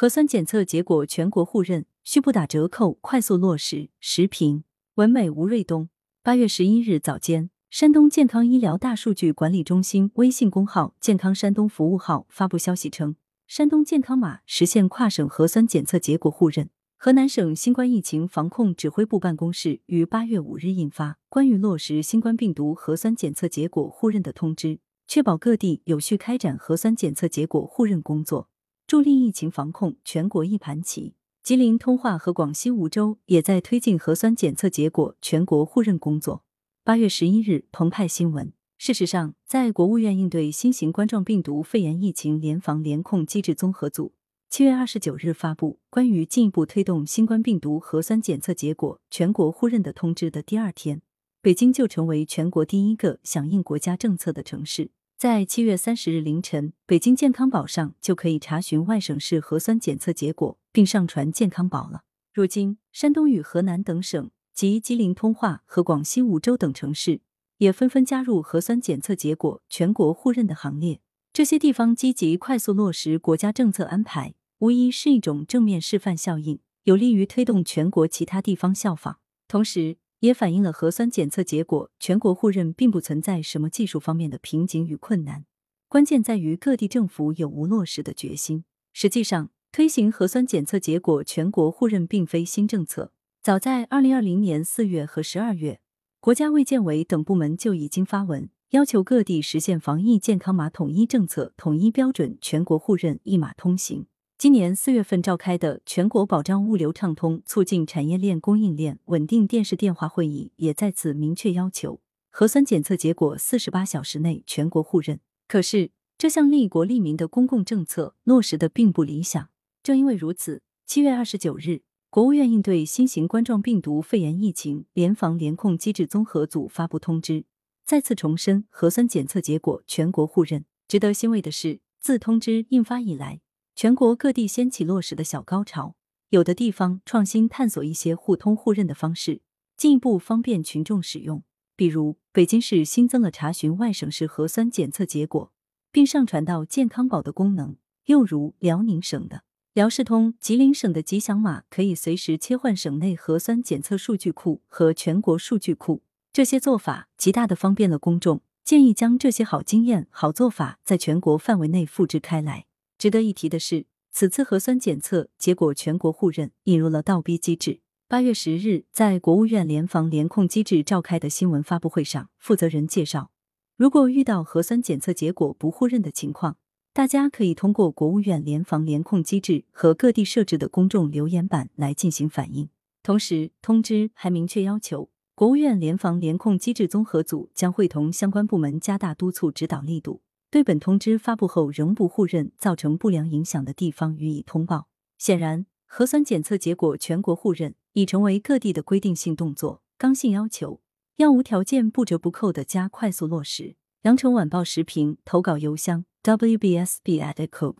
核酸检测结果全国互认，需不打折扣，快速落实。时评文美吴瑞东。八月十一日早间，山东健康医疗大数据管理中心微信公号“健康山东服务号”发布消息称，山东健康码实现跨省核酸检测结果互认。河南省新冠疫情防控指挥部办公室于八月五日印发《关于落实新冠病毒核酸检测结果互认的通知》，确保各地有序开展核酸检测结果互认工作。助力疫情防控，全国一盘棋。吉林通化和广西梧州也在推进核酸检测结果全国互认工作。八月十一日，澎湃新闻。事实上，在国务院应对新型冠状病毒肺炎疫情联防联控机制综合组七月二十九日发布关于进一步推动新冠病毒核酸检测结果全国互认的通知的第二天，北京就成为全国第一个响应国家政策的城市。在七月三十日凌晨，北京健康宝上就可以查询外省市核酸检测结果，并上传健康宝了。如今，山东与河南等省及吉林通化和广西梧州等城市也纷纷加入核酸检测结果全国互认的行列。这些地方积极快速落实国家政策安排，无疑是一种正面示范效应，有利于推动全国其他地方效仿。同时，也反映了核酸检测结果全国互认并不存在什么技术方面的瓶颈与困难，关键在于各地政府有无落实的决心。实际上，推行核酸检测结果全国互认并非新政策，早在二零二零年四月和十二月，国家卫健委等部门就已经发文要求各地实现防疫健康码统一政策、统一标准、全国互认、一码通行。今年四月份召开的全国保障物流畅通、促进产业链供应链稳定电视电话会议也再次明确要求，核酸检测结果四十八小时内全国互认。可是，这项利国利民的公共政策落实的并不理想。正因为如此，七月二十九日，国务院应对新型冠状病毒肺炎疫情联防联控机制综合组发布通知，再次重申核酸检测结果全国互认。值得欣慰的是，自通知印发以来，全国各地掀起落实的小高潮，有的地方创新探索一些互通互认的方式，进一步方便群众使用。比如，北京市新增了查询外省市核酸检测结果并上传到健康宝的功能；又如辽宁省的辽视通、吉林省的吉祥码可以随时切换省内核酸检测数据库和全国数据库。这些做法极大的方便了公众，建议将这些好经验、好做法在全国范围内复制开来。值得一提的是，此次核酸检测结果全国互认引入了倒逼机制。八月十日，在国务院联防联控机制召开的新闻发布会上，负责人介绍，如果遇到核酸检测结果不互认的情况，大家可以通过国务院联防联控机制和各地设置的公众留言板来进行反映。同时，通知还明确要求，国务院联防联控机制综合组将会同相关部门加大督促指导力度。对本通知发布后仍不互认造成不良影响的地方予以通报。显然，核酸检测结果全国互认已成为各地的规定性动作、刚性要求，要无条件、不折不扣的加快速落实。羊城晚报时评投稿邮箱：wbsb@com。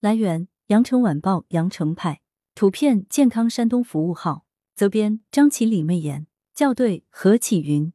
来源：羊城晚报羊城派。图片：健康山东服务号。责编：张起李媚妍。校对：何启云。